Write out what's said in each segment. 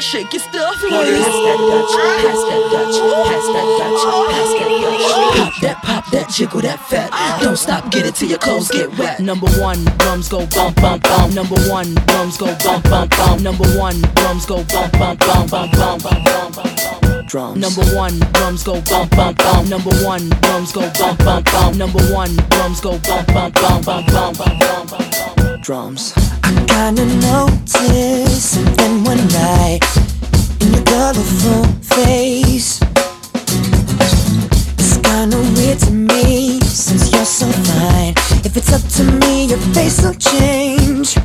shake, shake your stuff. Pass that Dutch, pass that Dutch, pass that Dutch, pass that Dutch. Pop that, pop that, jiggle that fat. Don't stop, get it till your clothes get wet. Number one, drums go bump, bump, bump. Number one, drums go bump, bump, bump. Number one, drums go bump, bump, bump, bump, bump, bump, bump. Drums. Number one, drums go bump, bump, bump. Number one, drums go bump, bump, bump. Number one, drums go bump, bump, bump, bump, bump, bump, bump, bump. Drums kind of notice. And one night, in your colorful face, it's kind of weird to me since you're so fine. If it's up to me, your face will change.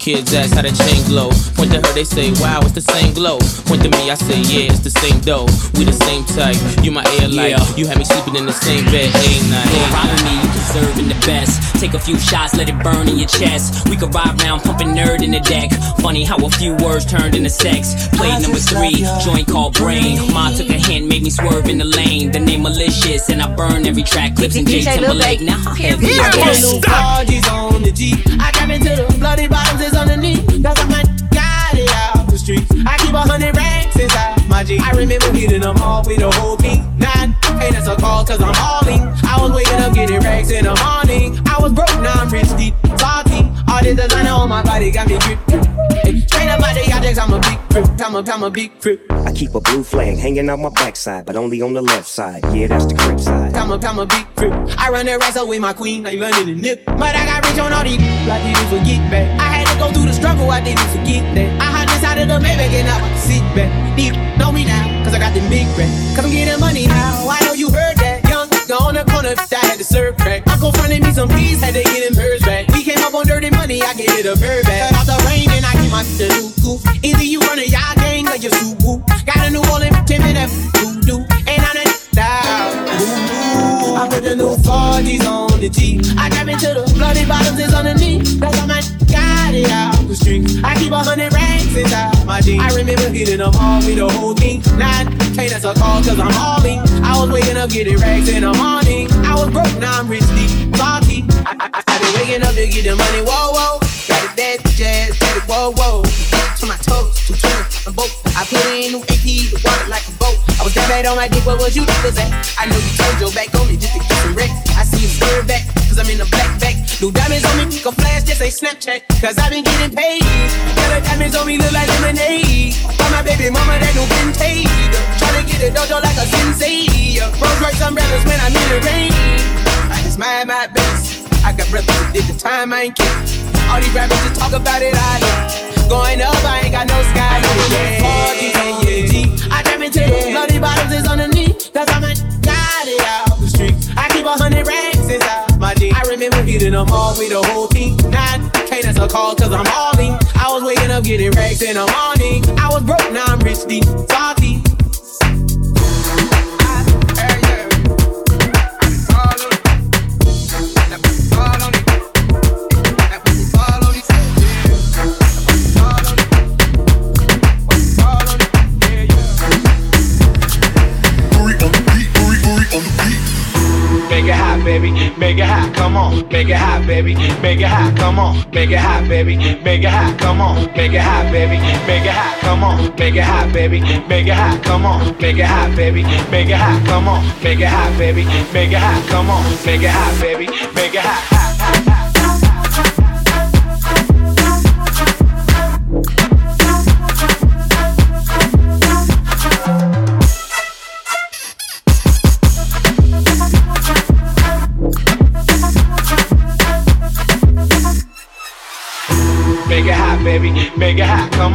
Kids ask how the chain glow. Point to her, they say, wow, it's the same glow. Point to me, I say, yeah, it's the same dough. We the same type. You my air light. Yeah. You had me sleeping in the same bed, ain't night. Yeah, ride with me, you deserving the best. Take a few shots, let it burn in your chest. We could ride round, pumping nerd in the deck. Funny how a few words turned into sex. Play number three, joint called Brain. Ma took a hint, made me swerve in the lane. The name malicious, and I burn every track. Clips and J Timberlake. Now how heavy I I get get. new Forgis on the G. I jump into the bloody bottoms is underneath. Cause I'm like, got it out the street. I keep a hundred racks inside my G. I remember hitting them all with a whole team. Nine, hey, that's a call cause I'm hauling. I was waking up getting racks in the morning. I was broke, now I'm rich deep. Salty. All this designer on my body got me grip. Hey, straight up out the objects, I'm a big crip. I'm a, I'm a big crip. I keep a blue flag hanging out my backside, but only on the left side. Yeah, that's the crib side. I'm a, I'm a big crip. I run the rest up with my queen, like London and Nip. But I got rich on all these, I didn't forget back. I had to go through the struggle, I didn't forget that. I had inside of the Maybach and I sit back. Deep, know me now, cause I got the big back. Cause I'm getting money now, I know you heard that. Young, go on the corner, I had to serve crack. Uncle fronted me some peas, had to get him hers back. We came up on dirty money, I gave it a bird back. Cut off the rain and I my coupe. Either you run a y'all gang or you whoop. Got a new Orleans, Timmy, that voodoo. And I'm the down. I put the new 40s on the G. I jump into the bloody bottoms is underneath. That's how my got it out the street. I keep a hundred racks inside my jeans. I remember hitting them all with the whole thing. Nine, can't that's a call cause I'm hauling. I was waking up getting racks in the morning. I was broke, now I'm rich deep. I, I, I, I been waking up to get the money. Whoa, whoa. Dead, jazz, it, whoa, whoa. To my toes, to turn my boat. I put in new AP, the water like a boat. I was that bad on my dick, what was you niggas at? I know you turned your back on me just to get some wrecks. I see you swerve back, cause I'm in a black back. New diamonds on me, go flash, just ain't Snapchat. Cause I been getting paid. Yellow diamonds on me look like lemonade. Got my baby mama that new vintage. Tryna get a dojo like a sensei. Rolls Royce umbrellas when I'm in the rain. I just mind my business. I got brothers who did the time, I ain't kidding. All these rappers just talk about it, I know. Going up, I ain't got no sky, no yeah. yeah, yeah. I jump into the bloody bottoms is underneath. Cause I'm a got it out the streets. I keep a hundred racks inside my jeans. I remember hitting them all with the whole team. Nine, can't answer call cause I'm hauling. I was waking up getting racks in the morning. I was broke, now I'm rich deep. Salty. Make it hot. Come on. Make it hot, baby. Make it hot. Come on. Make it hot, baby. Make it hot. Come on. Make it hot, baby. Make it hot. Come on. Make it hot, baby. Make it hot. Come on. Make it hot, baby. Make it hot. Come on. Make it hot, baby. Make it hot. Come on. Make it hot, baby. Make it hot.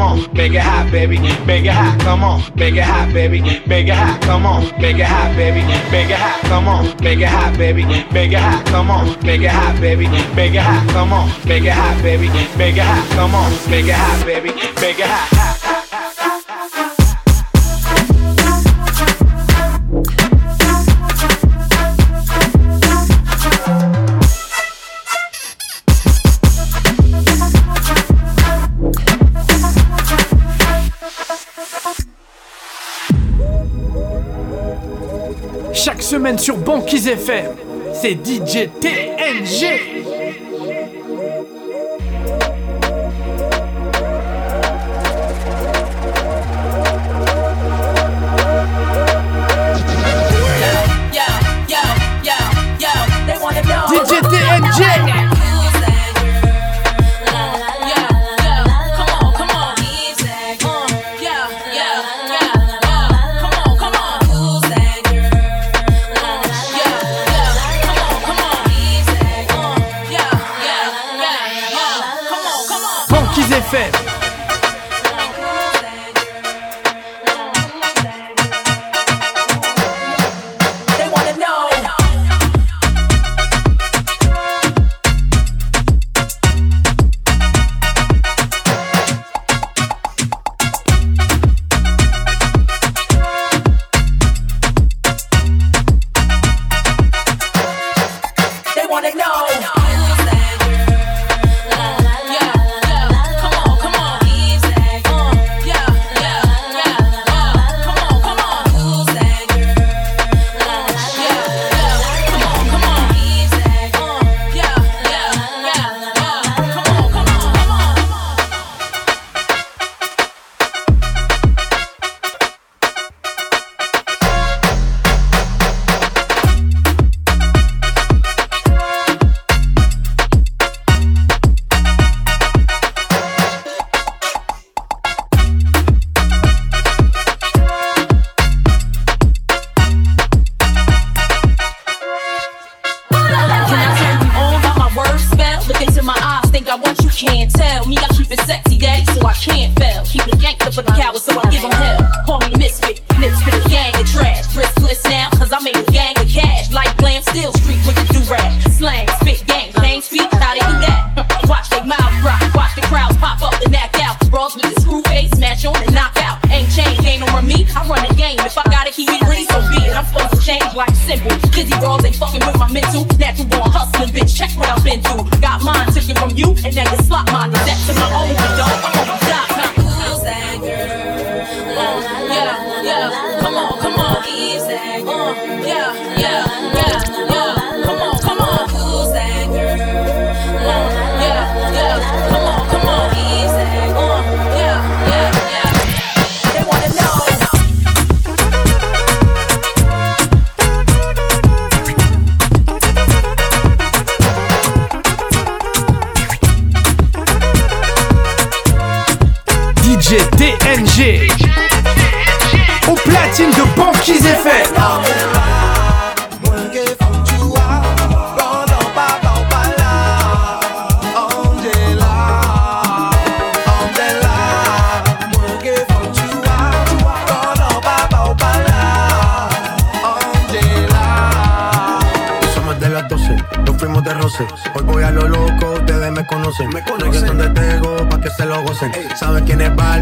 On. Make it hot, baby. Make it hot. Come on. Make it hot, baby. Make it hot. Come on. Make it hot, baby. Make it hot. Come on. Make it hot, baby. Make it hot. Come on. Make it hot, baby. Make it hot. Come on. Make it hot, baby. Make it hot. Come on. Make it hot, baby. Make it hot. Semaine sur Banquise FM, c'est DJ TNG. effets.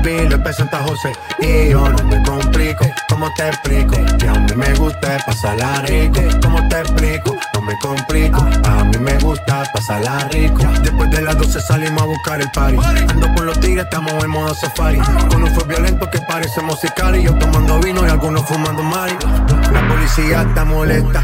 Es José. Y yo no me complico, ¿cómo te explico? Que a mí me gusta pasarla rico. ¿Cómo te explico? No me complico. A mí me gusta pasarla rico. Después de las 12 salimos a buscar el party. Ando con los tigres, estamos en modo safari. Con fue violento que parece musical. Y yo tomando vino y algunos fumando mari. La policía está molesta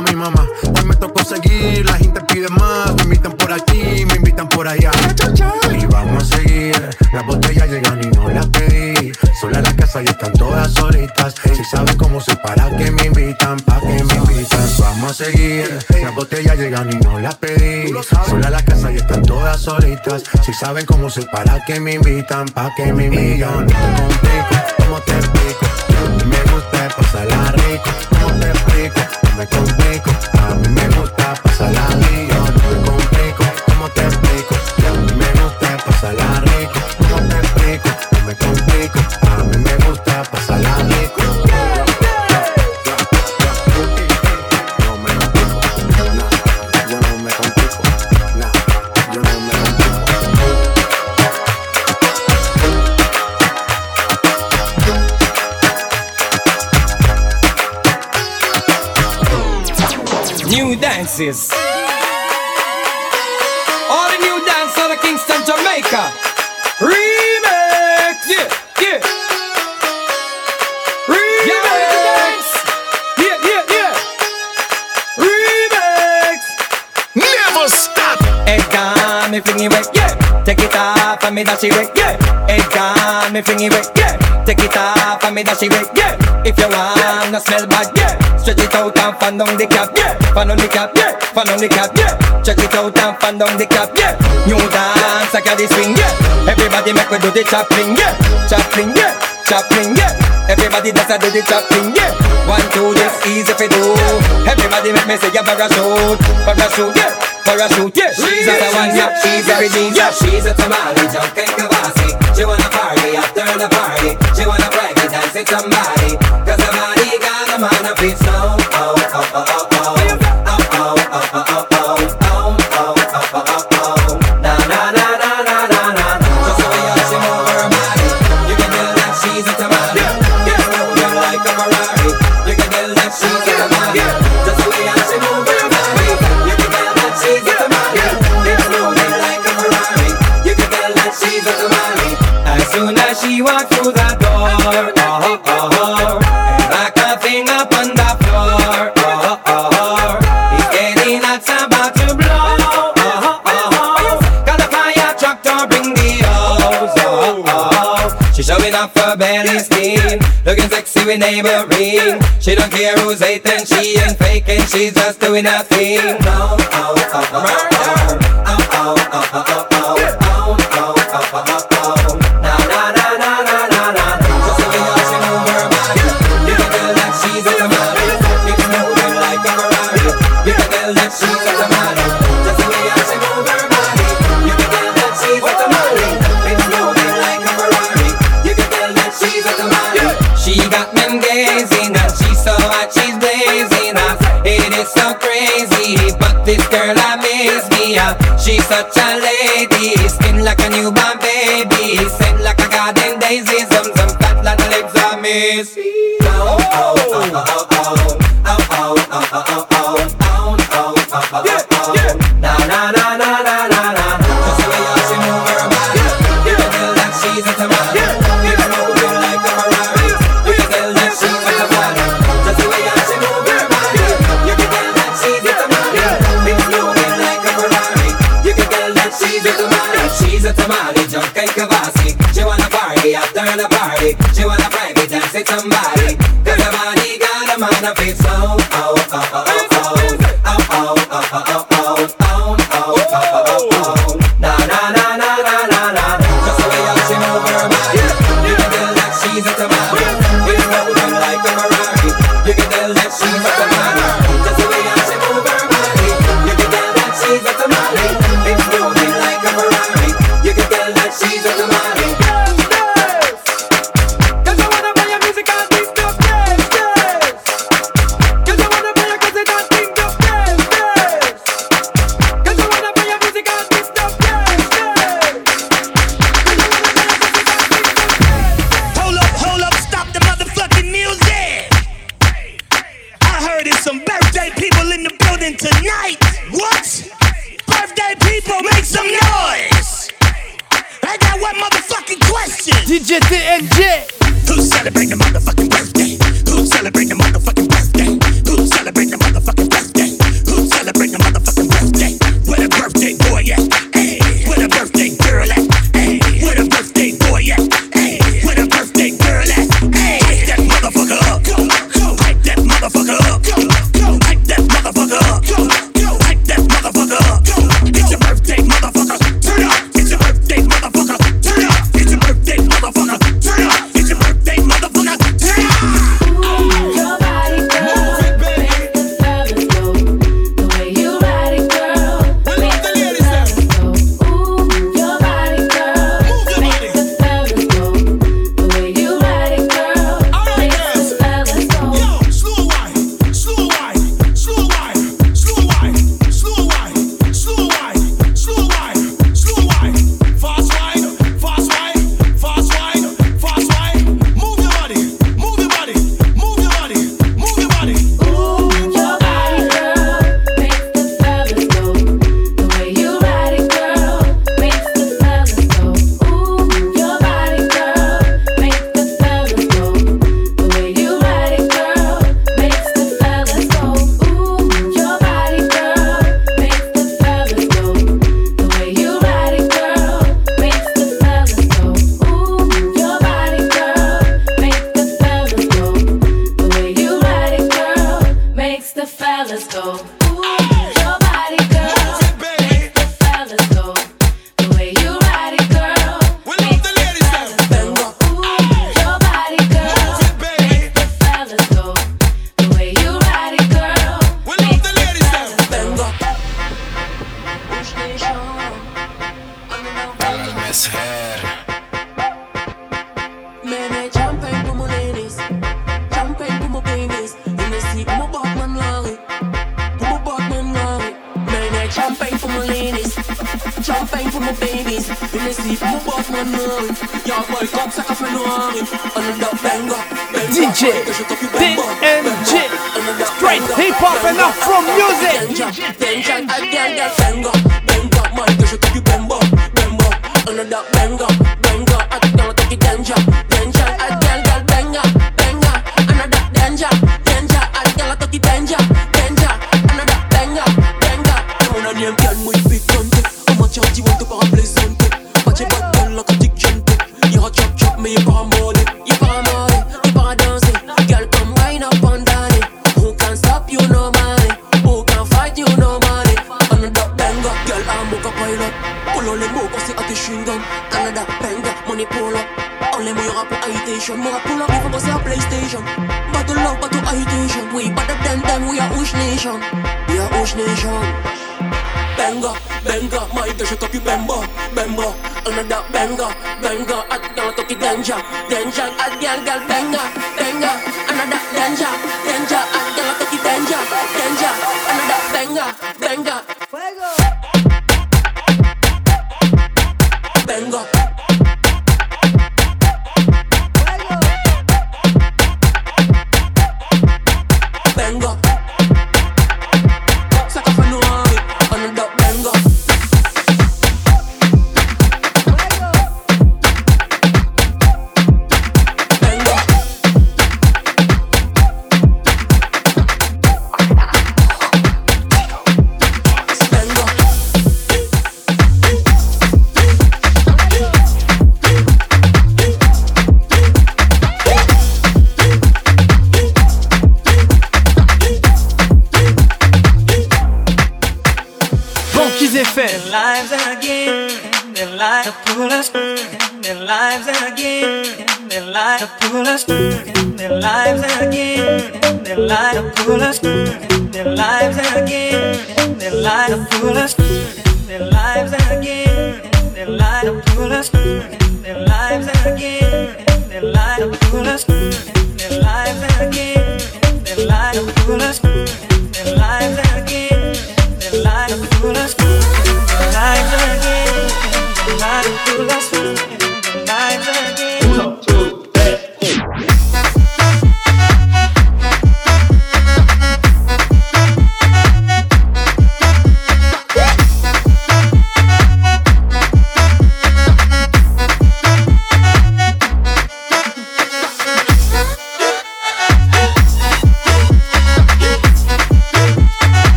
Mi mamá. Hoy me tocó seguir, la gente pide más. Me invitan por aquí, me invitan por allá. Y vamos a seguir. Las botellas llegan y no las pedí. Sola la casa y están todas solitas. Si saben cómo se para que me invitan, pa' que me invitan. Vamos a seguir. Las botellas llegan y no las pedí. Sola la casa y están todas solitas. Si saben cómo se para que me invitan, pa' que me invitan. No te complico, ¿cómo te explico? A mí me gusta pasarla rico. ¿Cómo te explico? No me complico. A mí me gusta pasarla rico. Dances. All the new dance out of Kingston, Jamaica. Remix. Yeah, yeah. Remix. Yeah, yeah, yeah. Remix. Never stop. It got me flingy wet, yeah. Take it off and me dash it wet, yeah. It got me flingy wet, yeah. Take it off and me dash it wet, yeah. If you wanna smell bad, yeah. Stretch it out and fan down the cap, yeah. Fan on the cap, yeah. Fan on the cap, yeah. Check it out and fan down the cap, yeah. New dance, I got the swing, yeah. Everybody make we do the chopping, yeah. Chopping, yeah. Chopping, yeah. Everybody does a do the chopping, yeah. One, two, this easy for do. Everybody make me say yeah, parachute, parachute, yeah. Parachute, yeah. She's a one, yeah. She's a redeem, yeah. She's a tamale, jumping kabasi. She wanna party after the party. She wanna break it, dance with somebody. neighboring. She don't care who's hating, she ain't faking, she's just doing her thing. No, tamale, just take a bossy. She wanna party after the party. She wanna private dance with somebody. Cause the money got a man of its own. Oh, oh, oh. Danger. At girl, girl, benga,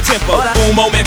your tempo. Un momento,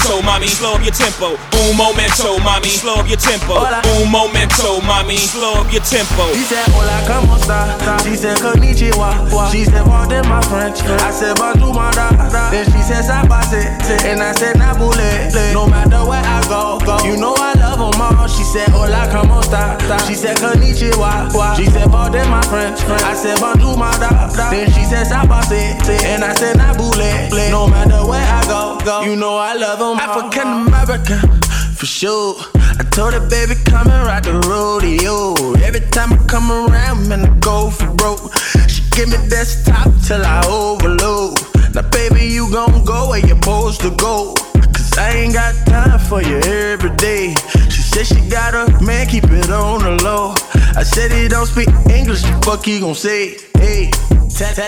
mami, slow up your tempo. Un momento, mami, slow up your tempo. Un momento, mami, slow up your tempo. She said, Hola, como esta? She said, Konnichiwa. She said, Pardon my French. I said, Bonjour, my da. Then she said, Sabase. And I said, Nabule. No matter where I go, go. You know I love them all. She said, Hola, como esta? She said, Konnichiwa. She said, Pardon my French. I said, Bonjour, my da. Then she said, Sabase. And I said, Nabule. No matter where I go, go. You know I love them African American. For sure. I told her, baby, come and ride the rodeo. Every time I come around, man, I go for broke. She give me desktop till I overload. Now, baby, you gon' go where you're supposed to go. Cause I ain't got time for you every day. She said she got a man, keep it on the low. I said he don't speak English, the fuck he gon' say? Hey,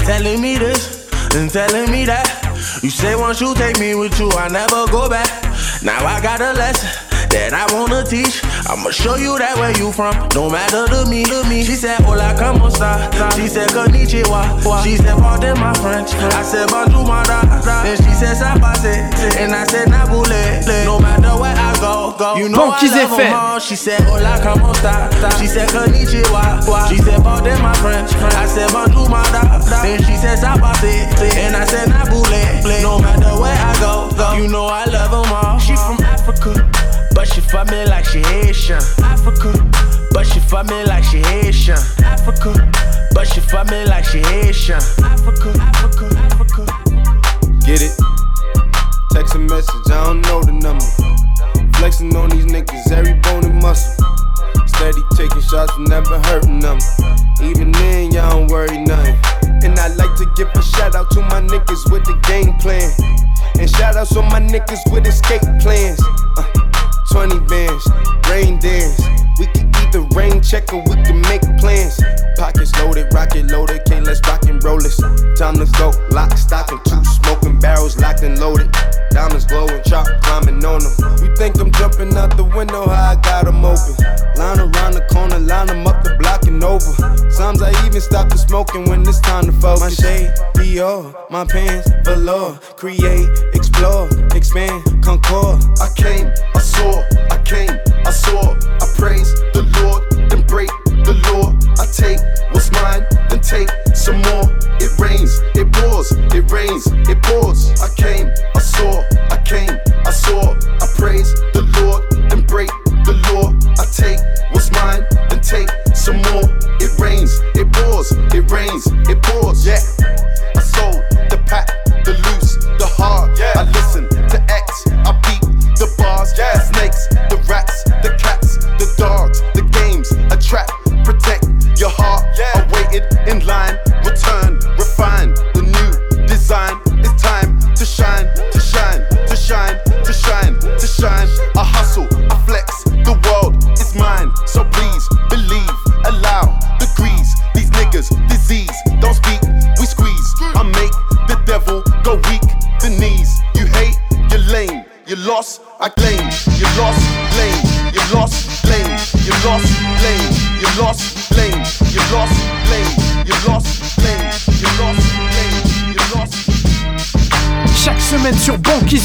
telling me this. and telling me that you say once you take me with you, I never go back. Now I got a lesson that I wanna teach. I'ma show you that where you from, no matter to me, to me. She said, Hola, como esta? She said, Konnichiwa. She said, Pardon my French. I said, Bonjour, my da. Then she said, Sapase. And I said, Nabule. No matter where I go, go. You know Banquise I love 'em FM. all. She said, Hola, como esta? She said, Konnichiwa. She said, Pardon my French. I said, Bonjour, my da. Then she said, Sapase. And I said, Nabule. No matter where I go, go. You know I love them all. She from Africa. But she fuck me like she Haitian. Africa. But she fuck me like she Haitian. Africa. But she fuck me like she Haitian. Africa. Africa. Africa. Get it? Text a message, I don't know the number. Flexing on these niggas, every bone and muscle. Steady taking shots, never hurting them. Even then, y'all don't worry nothing. And I like to give a shout out to my niggas with the game plan. And shout outs on my niggas with escape plans. Uh, 20 bands, rain dance. We can either rain check or we can make plans. Pockets loaded, rocket loaded, can't let's rock and roll this. Time to go, lock, stock, and two smoking barrels locked and loaded. Diamonds glowing, chop climbing on them. You think I'm jumping out the window, I got 'em open. Line around the corner, line 'em up the block and over. Sometimes I even stop the smoking when it's time to focus. My shade, Dior, my pants, velour. Create, explore, expand, concord. I came, I saw, I came, I saw, I praise the Lord, then break the law. I take what's mine, then take some more. It rains, it pours, it rains, it pours. I came, I saw, I came, I saw, I praise the Lord, then break the law. I take what's mine, then take some more. It rains, it pours, it rains, it pours. Yeah,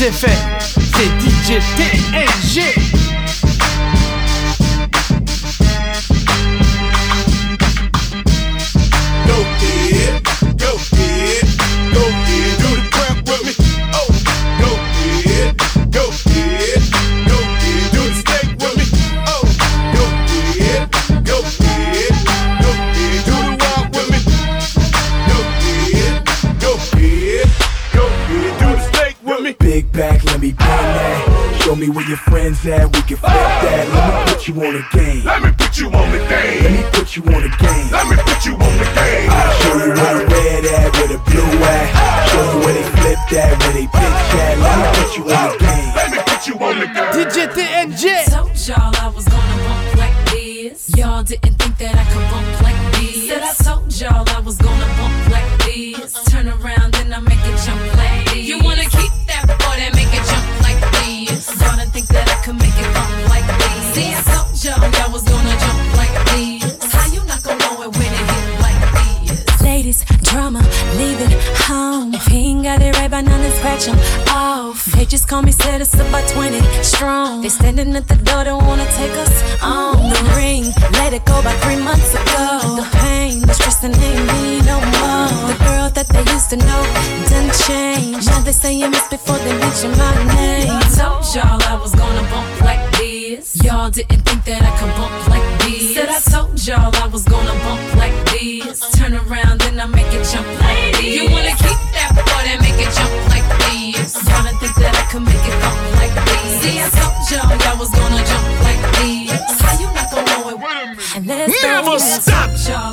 effets, c'est DJ TNG. Pain, the stress, and ain't me no more. The girl that they used to know done changed. Now they say you miss before they mention my name. I told y'all I was gonna bump like this. Y'all didn't think that I could bump like this. Said I told y'all I was gonna bump like this. Turn around and I make it jump like this. You wanna keep that boy that make it jump like this. Y'all didn't think that I could make it bump like this. See, I told y'all y'all was gonna jump like this. How you not gonna know it? Never stop. Y'all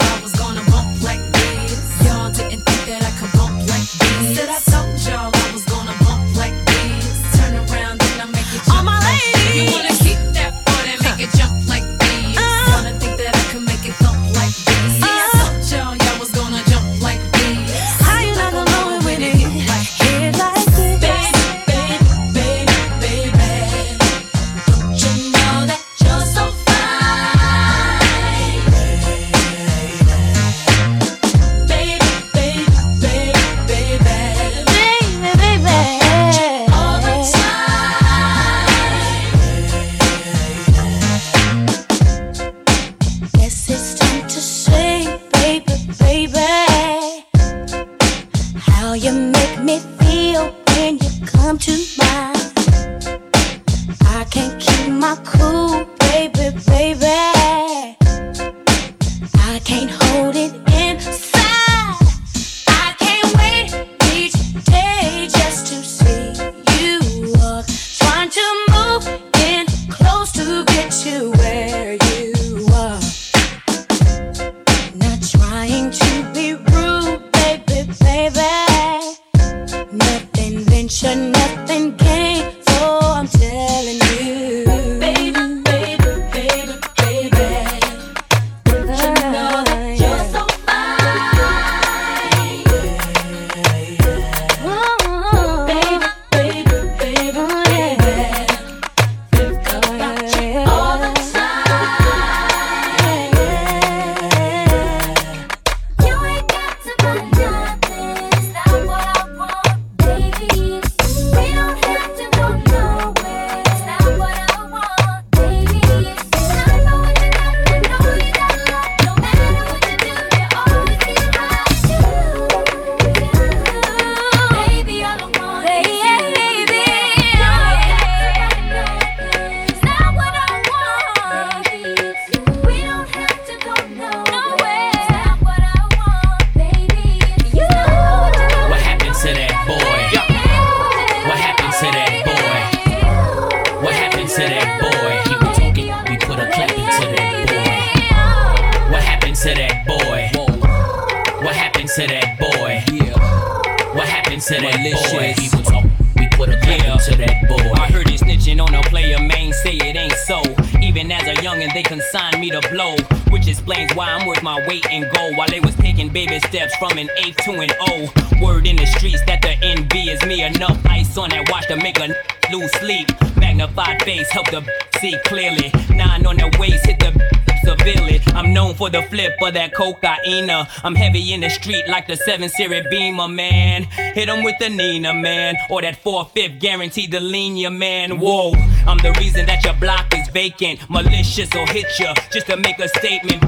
lip of that cocaine. I'm heavy in the street like the 7 Series Beamer, man. Hit him with the Nina, man. Or that 4 5th guaranteed to lean your man. Whoa, I'm the reason that your block is vacant. Malicious will hit ya just to make a statement.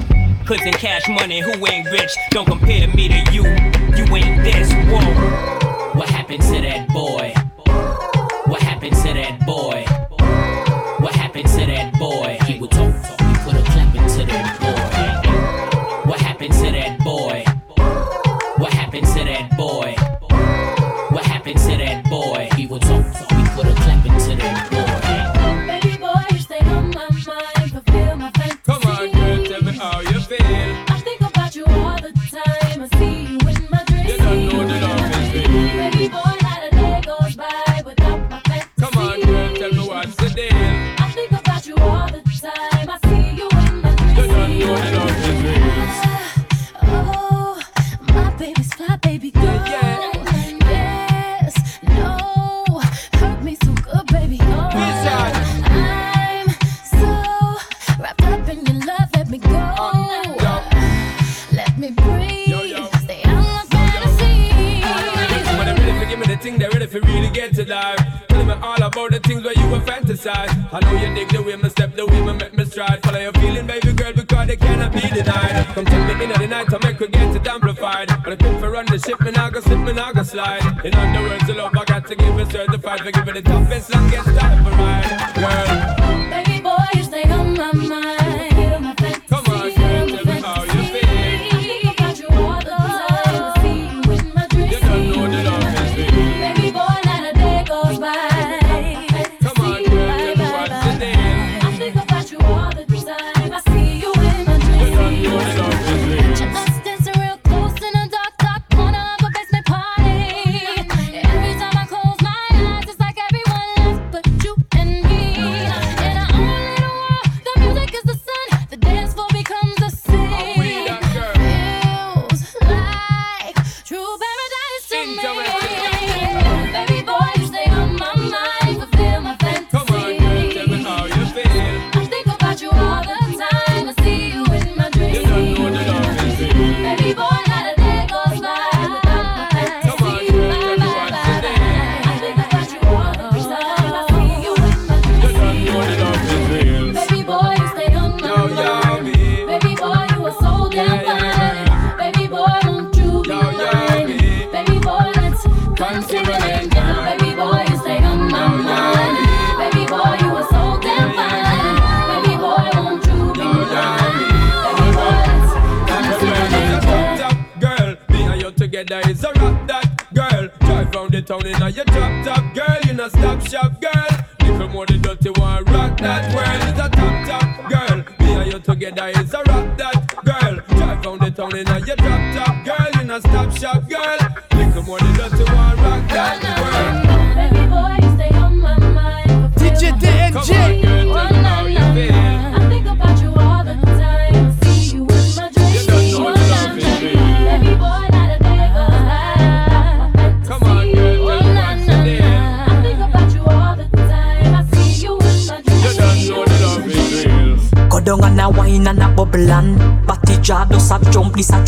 Cause in cash money, who ain't rich? Don't compare me to you. You ain't this. Whoa.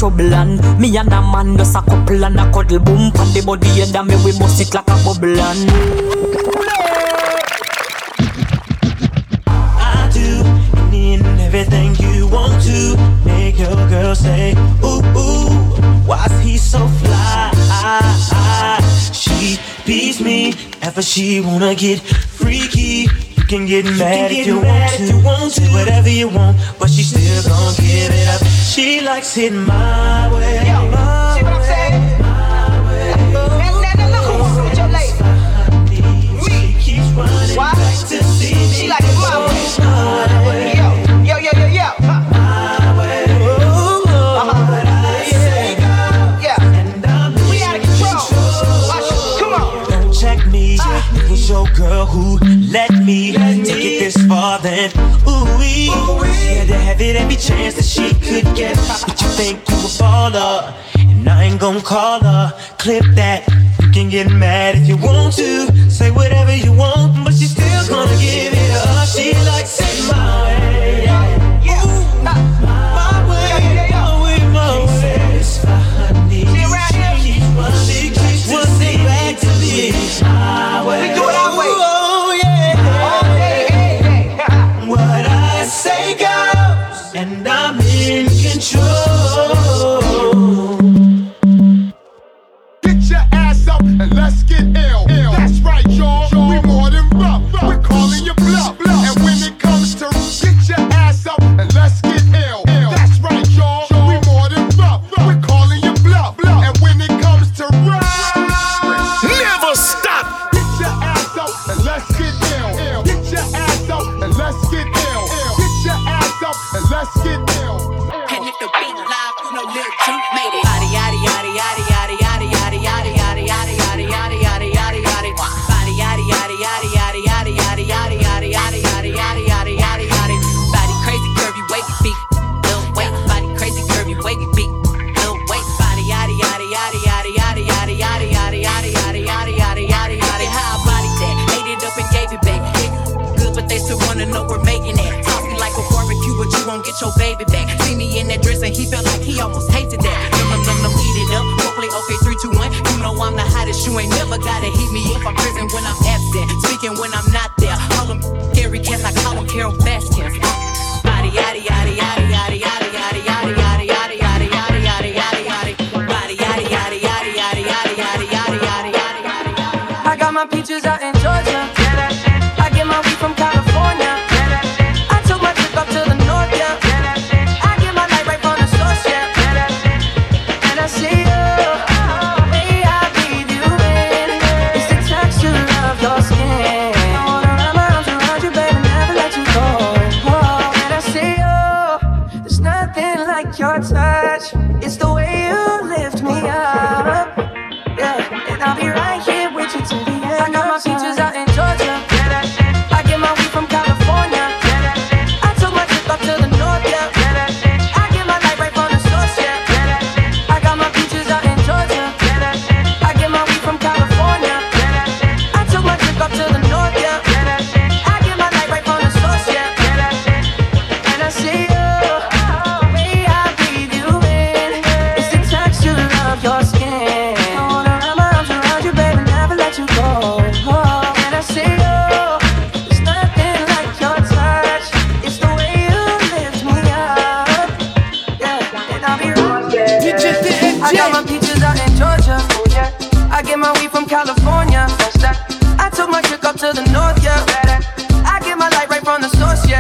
trouble. And me and a man just a couple and a cuddle. Boom pan the body and a me we bust it like a bubble. And I do need everything you want to make your girl say ooh ooh why's he so fly? She beats me ever she wanna get freaky can get you mad, can get if, you mad if you want to, Do whatever you want, but she still gon' give it up. She likes it my way. Yo, my see what I'm saying? Why? She likes it my way. Yo, yo, yo, yo. Let me Let take me. it this far, then ooh wee. She had to have it every chance that she could get. But you think you a baller, and I ain't gonna call her. Clip that. You can get mad if you want to. Say whatever you want, but she's still gonna give it up. She likes it my way. let's get ill. That's right, y'all. We more than rough. We're calling you bluff.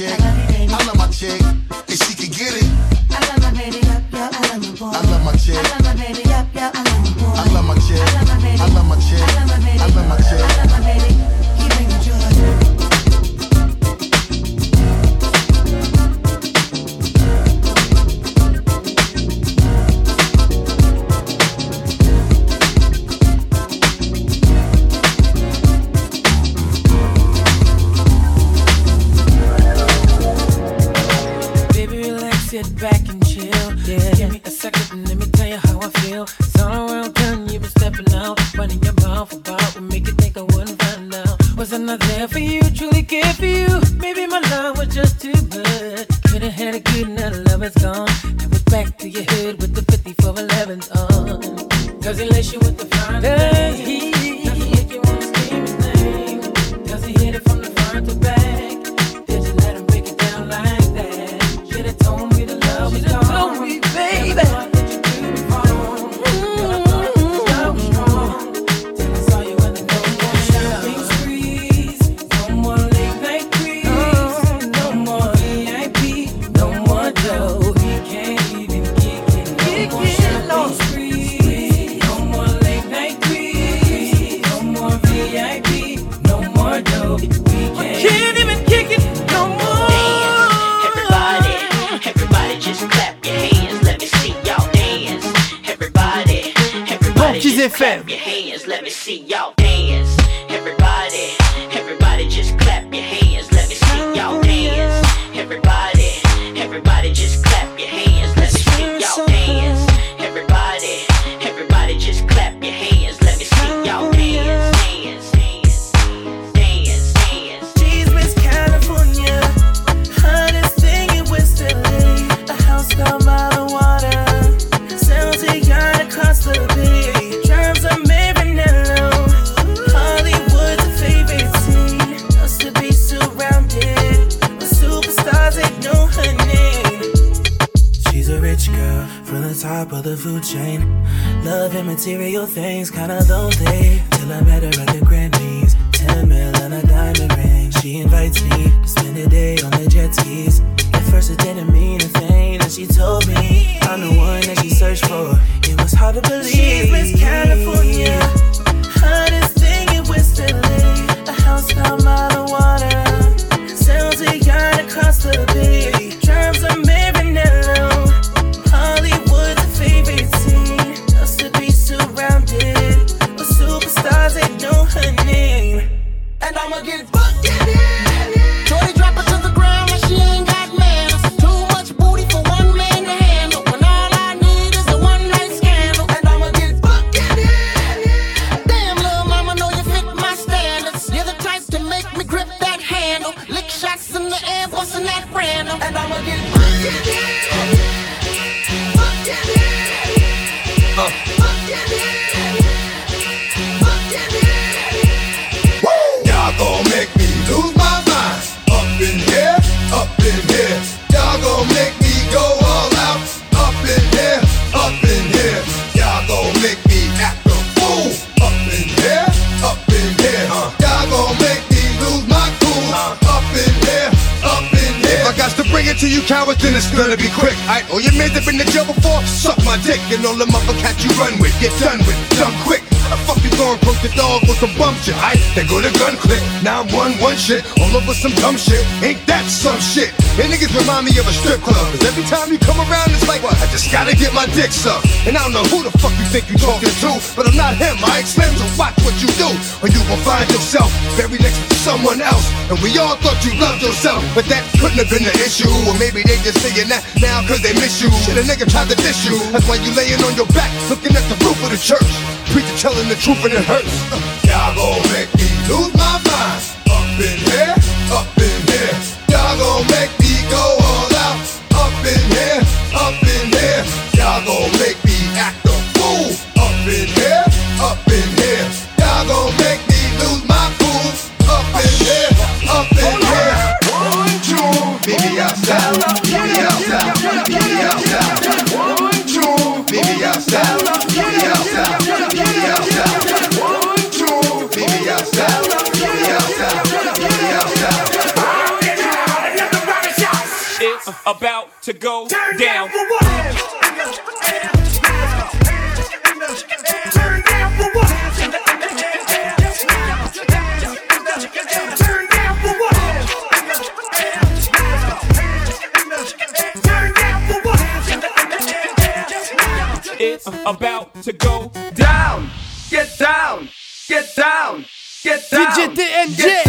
chick. I love my chick. and all the other cats you run with get done with, done quick. How the fuck you gon' broke the dog with some bum shit? I Then go to gun click, 911 shit, all over some dumb shit. Ain't that some shit? And niggas remind me of a strip club. Cause every time you come around, it's like, what? I just gotta get my dick sucked. And I don't know who the fuck you think you talking to, but I'm not him. I explain, so watch what you do, or you will find yourself buried next to someone else. And we all thought you loved yourself, but that couldn't have been the issue. Or maybe they just saying that now cause they miss you. Shit, a nigga tried to diss you. That's why you laying on your back, looking at the roof of the church. Preacher telling the truth and it hurts. Y'all gon' make me lose my mind. Up in here, up in here. Y'all gon' make Turn down for what? Turn down for what? Turn down for what? It's about to go down. Get down. Get down. Get down. DJ DNJ.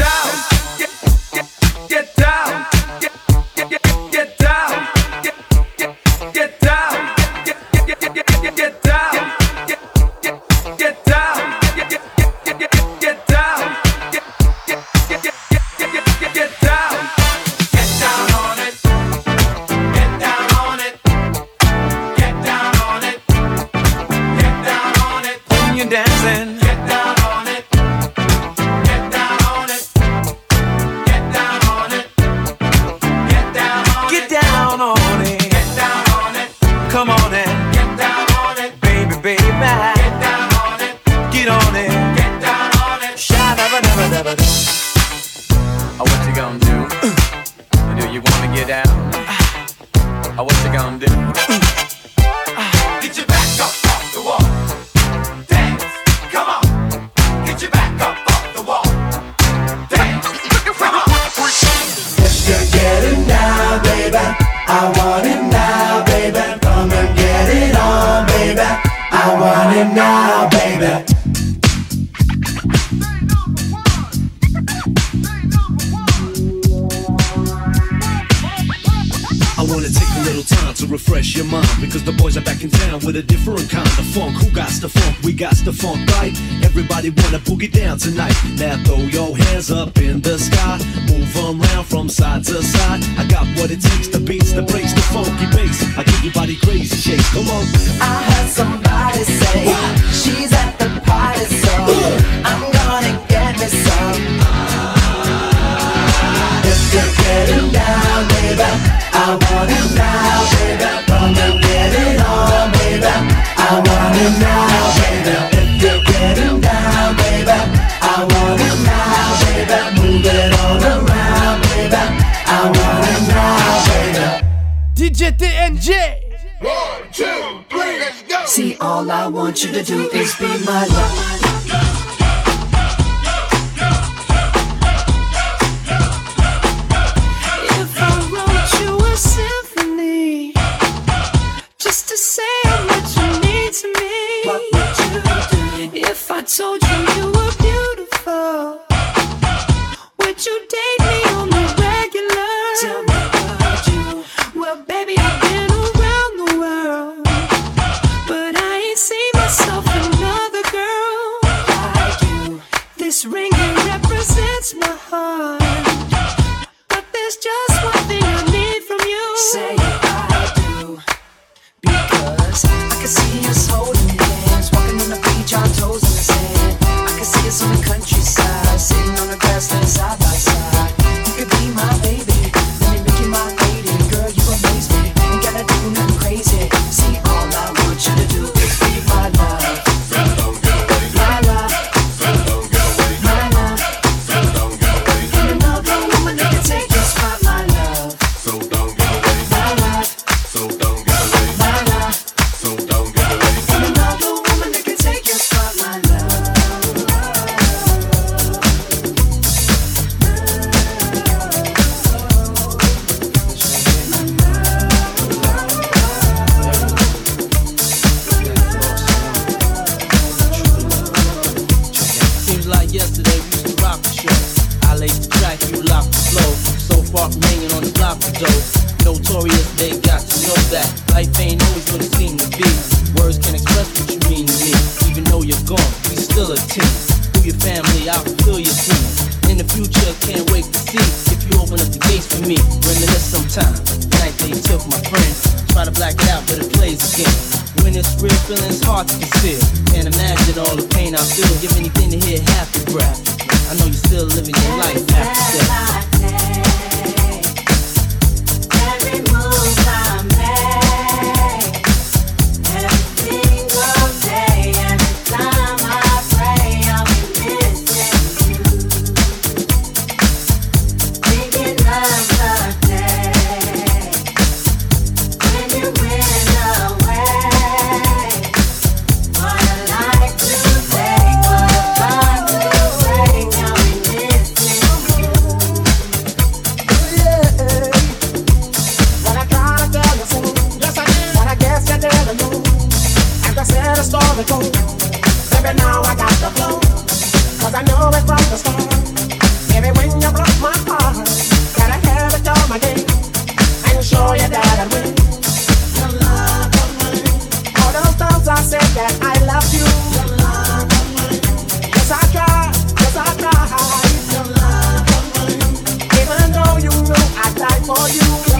up in the sky. Move around from side to side. I got what it takes, the beats, the breaks, the funky bass. I get your body crazy shakes. Come on. I heard somebody say. What? you to do is be my love. for you.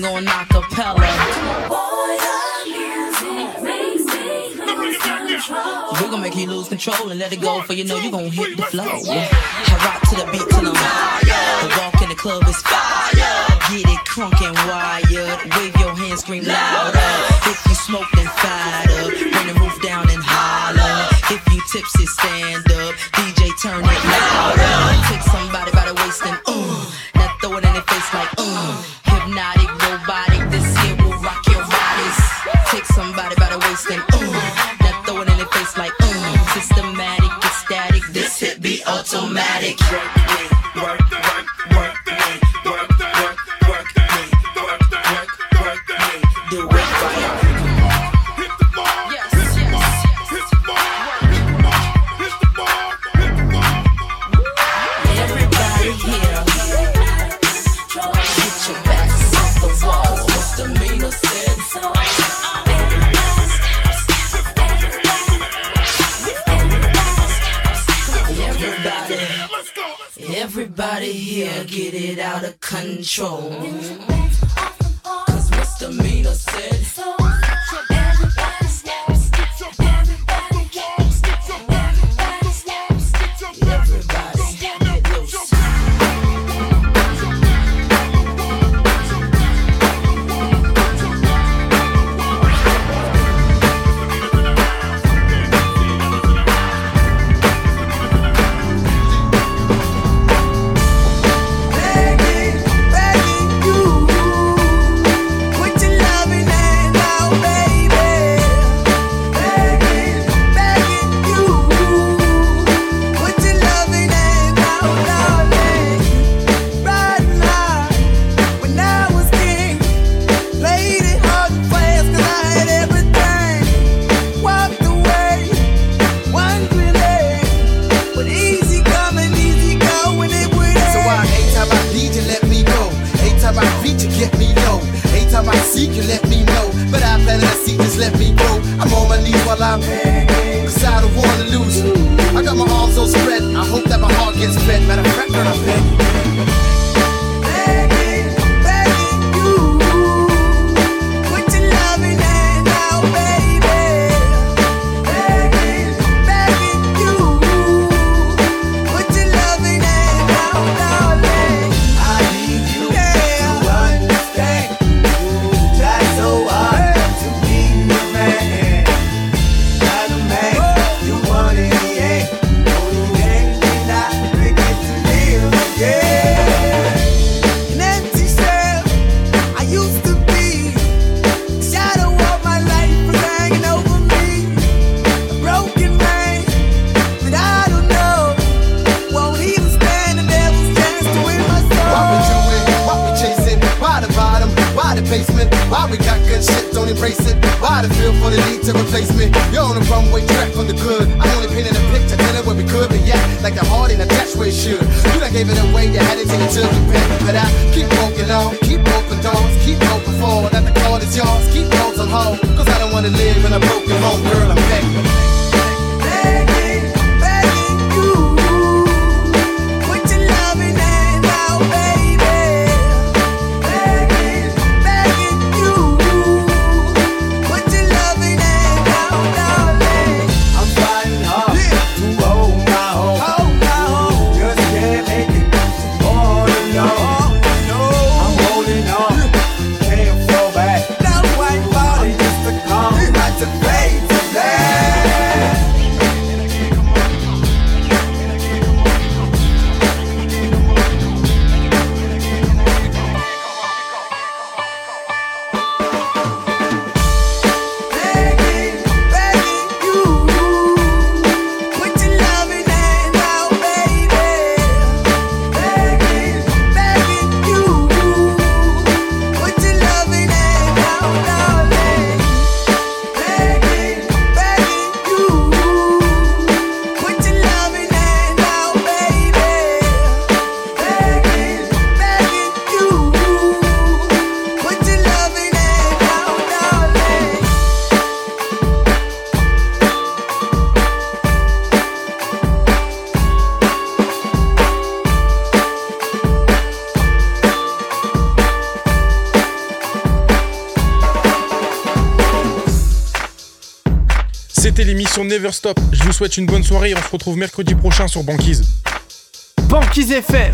sing on a cappella. We're gonna make you lose control and let it go, for you know you're gonna hit the flow. Yeah. I rock to the beat till I'm higher. The walk in the club is fire. Get it crunk and wired. Wave your hands, scream louder. If you smoke, then fire, up. Bring the roof down and holler. If you tipsy, stand daddy take it to the. But I keep walking on, keep open doors, keep open forward. At the call is yours, keep those on hold. Cause I don't wanna live in a broken home, girl, I'm begging. Stop. Je vous souhaite une bonne soirée et on se retrouve mercredi prochain sur Banquise. Banquise FM